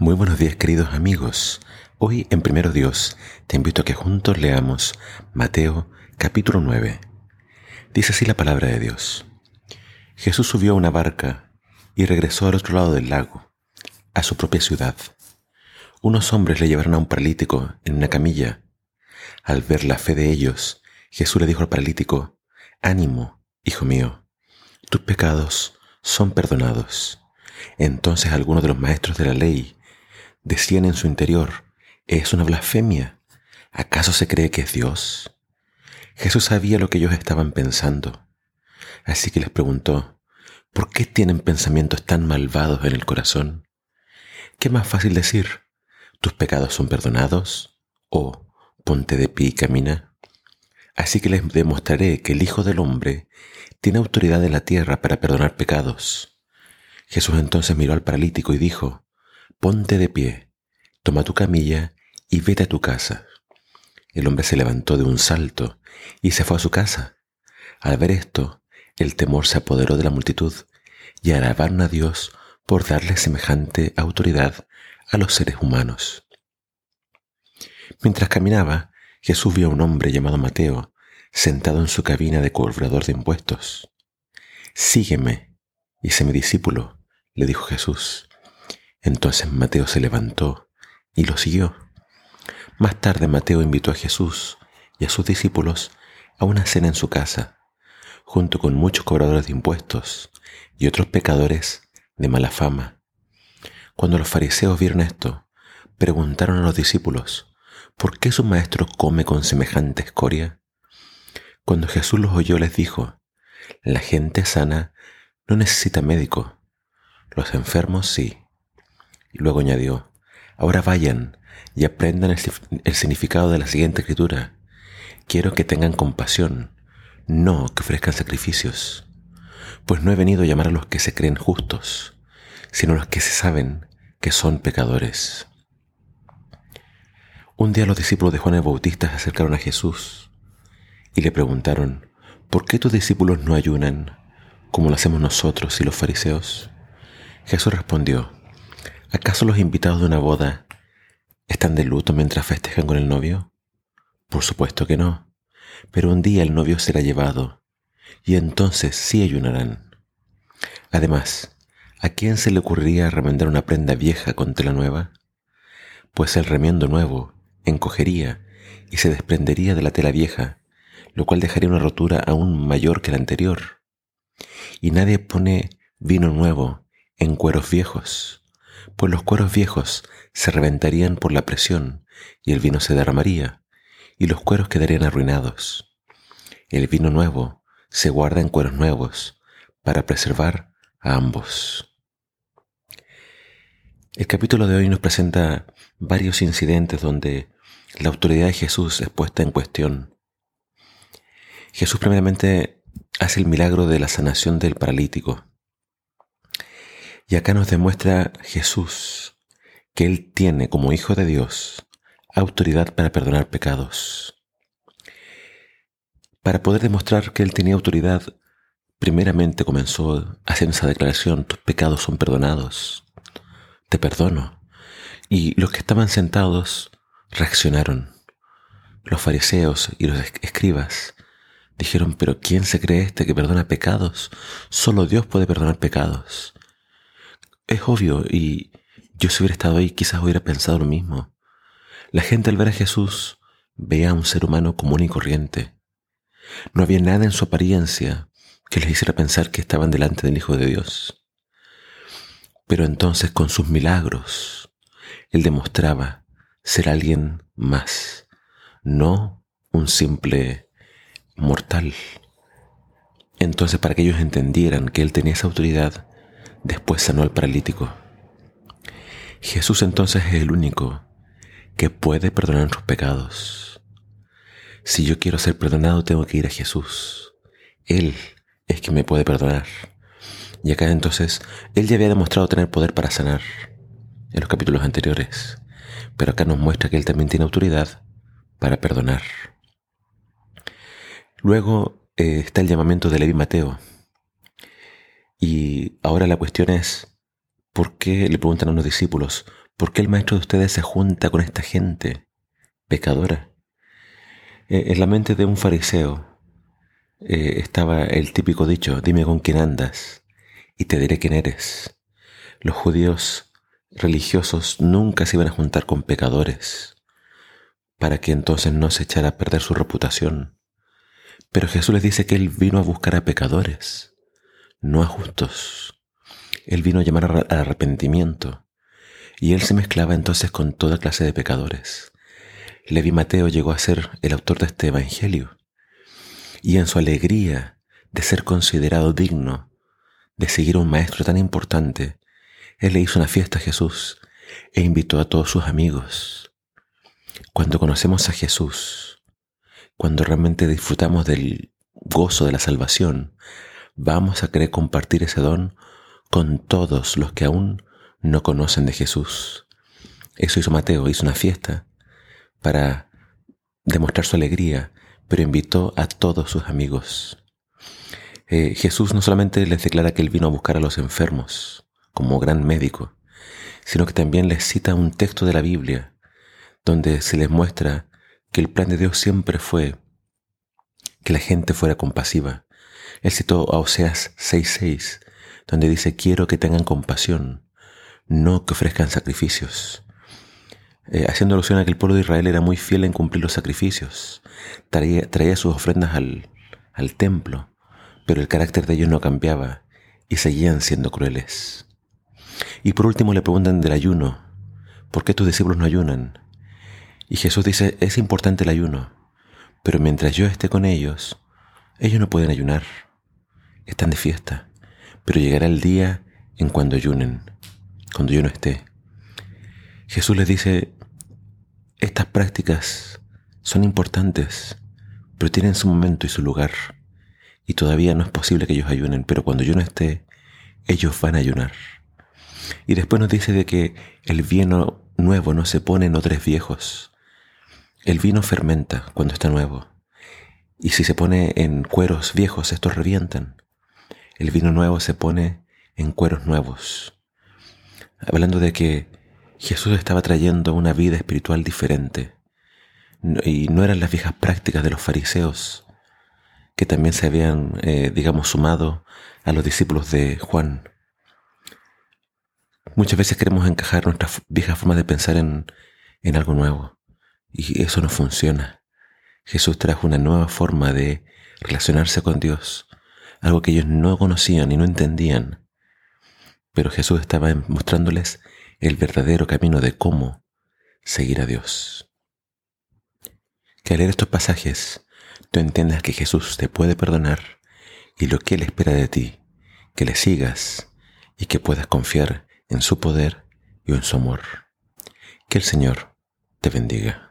Muy buenos días queridos amigos. Hoy en Primero Dios te invito a que juntos leamos Mateo capítulo 9. Dice así la palabra de Dios. Jesús subió a una barca y regresó al otro lado del lago, a su propia ciudad. Unos hombres le llevaron a un paralítico en una camilla. Al ver la fe de ellos, Jesús le dijo al paralítico, Ánimo, hijo mío, tus pecados son perdonados. Entonces algunos de los maestros de la ley decían en su interior, es una blasfemia. ¿Acaso se cree que es Dios? Jesús sabía lo que ellos estaban pensando. Así que les preguntó, ¿por qué tienen pensamientos tan malvados en el corazón? ¿Qué más fácil decir? ¿Tus pecados son perdonados? ¿O ponte de pie y camina? Así que les demostraré que el Hijo del Hombre tiene autoridad en la tierra para perdonar pecados. Jesús entonces miró al paralítico y dijo, ponte de pie, toma tu camilla y vete a tu casa. El hombre se levantó de un salto y se fue a su casa. Al ver esto, el temor se apoderó de la multitud y alabaron a Dios por darle semejante autoridad a los seres humanos. Mientras caminaba, Jesús vio a un hombre llamado Mateo sentado en su cabina de cobrador de impuestos. Sígueme y sé mi discípulo, le dijo Jesús. Entonces Mateo se levantó y lo siguió. Más tarde Mateo invitó a Jesús y a sus discípulos a una cena en su casa, junto con muchos cobradores de impuestos y otros pecadores de mala fama. Cuando los fariseos vieron esto, preguntaron a los discípulos, ¿por qué su maestro come con semejante escoria? Cuando Jesús los oyó les dijo, la gente sana no necesita médico, los enfermos sí. Y luego añadió, ahora vayan y aprendan el, significado de la siguiente escritura. Quiero que tengan compasión, no que ofrezcan sacrificios, pues no he venido a llamar a los que se creen justos, sino a los que se saben que son pecadores. Un día los discípulos de Juan el Bautista se acercaron a Jesús y le preguntaron, ¿por qué tus discípulos no ayunan como lo hacemos nosotros y los fariseos? Jesús respondió, ¿Acaso los invitados de una boda están de luto mientras festejan con el novio? Por supuesto que no, pero un día el novio será llevado y entonces sí ayunarán. Además, ¿a quién se le ocurriría remendar una prenda vieja con tela nueva? Pues el remiendo nuevo encogería y se desprendería de la tela vieja, lo cual dejaría una rotura aún mayor que la anterior. Y nadie pone vino nuevo en cueros viejos pues los cueros viejos se reventarían por la presión y el vino se derramaría, y los cueros quedarían arruinados. El vino nuevo se guarda en cueros nuevos para preservar a ambos. El capítulo de hoy nos presenta varios incidentes donde la autoridad de Jesús es puesta en cuestión. Jesús primeramente hace el milagro de la sanación del paralítico. Y acá nos demuestra Jesús que Él tiene como Hijo de Dios autoridad para perdonar pecados. Para poder demostrar que Él tenía autoridad, primeramente comenzó haciendo esa declaración, tus pecados son perdonados, te perdono. Y los que estaban sentados reaccionaron. Los fariseos y los escribas dijeron, pero ¿quién se cree este que perdona pecados? Solo Dios puede perdonar pecados es obvio y yo si hubiera estado ahí quizás hubiera pensado lo mismo. La gente al ver a Jesús veía a un ser humano común y corriente. No había nada en su apariencia que les hiciera pensar que estaban delante del Hijo de Dios. Pero entonces con sus milagros, Él demostraba ser alguien más, no un simple mortal. Entonces para que ellos entendieran que Él tenía esa autoridad, Después sanó al paralítico. Jesús entonces es el único que puede perdonar nuestros pecados. Si yo quiero ser perdonado, tengo que ir a Jesús. Él es quien me puede perdonar. Y acá entonces, Él ya había demostrado tener poder para sanar en los capítulos anteriores. Pero acá nos muestra que Él también tiene autoridad para perdonar. Luego eh, está el llamamiento de Levi Mateo, y ahora la cuestión es, ¿por qué le preguntan a unos discípulos, ¿Por qué el maestro de ustedes se junta con esta gente pecadora? Eh, en la mente de un fariseo eh, estaba el típico dicho, dime con quién andas y te diré quién eres. Los judíos religiosos nunca se iban a juntar con pecadores para que entonces no se echara a perder su reputación. Pero Jesús les dice que Él vino a buscar a pecadores, no a justos. Él vino a llamar al arrepentimiento. Y Él se mezclaba entonces con toda clase de pecadores. Levi Mateo llegó a ser el autor de este Evangelio. Y en su alegría de ser considerado digno de seguir a un maestro tan importante, Él le hizo una fiesta a Jesús e invitó a todos sus amigos. Cuando conocemos a Jesús, cuando realmente disfrutamos del gozo de la salvación, vamos a querer compartir ese don con todos los que aún no conocen de Jesús. Eso hizo Mateo, hizo una fiesta para demostrar su alegría, pero invitó a todos sus amigos. Eh, Jesús no solamente les declara que Él vino a buscar a los enfermos como gran médico, sino que también les cita un texto de la Biblia donde se les muestra que el plan de Dios siempre fue que la gente fuera compasiva. Él citó a Oseas 6:6, donde dice, quiero que tengan compasión, no que ofrezcan sacrificios. Eh, haciendo alusión a que el pueblo de Israel era muy fiel en cumplir los sacrificios, traía, sus ofrendas al, al templo, pero el carácter de ellos no cambiaba y seguían siendo crueles. Y por último le preguntan del ayuno, ¿por qué tus discípulos no ayunan? Y Jesús dice, es importante el ayuno, pero mientras yo esté con ellos, ellos no pueden ayunar, están de fiesta, pero llegará el día en cuando ayunen cuando yo no esté. Jesús les dice, estas prácticas son importantes, pero tienen su momento y su lugar. Y todavía no es posible que ellos ayunen, pero cuando yo no esté, ellos van a ayunar. Y después nos dice de que el vino nuevo no se pone en odres viejos. El vino fermenta cuando está nuevo. Y si se pone en cueros viejos, estos revientan. El vino nuevo se pone en cueros nuevos hablando de que Jesús estaba trayendo una vida espiritual diferente y no eran las viejas prácticas de los fariseos que también se habían, eh, digamos, sumado a los discípulos de Juan. Muchas veces queremos encajar nuestras viejas formas de pensar en, en algo nuevo y eso no funciona. Jesús trajo una nueva forma de relacionarse con Dios, algo que ellos no conocían y no entendían pero Jesús estaba mostrándoles el verdadero camino de cómo seguir a Dios. Que al leer estos pasajes tú entiendas que Jesús te puede perdonar y lo que Él espera de ti, que le sigas y que puedas confiar en su poder y en su amor. Que el Señor te bendiga.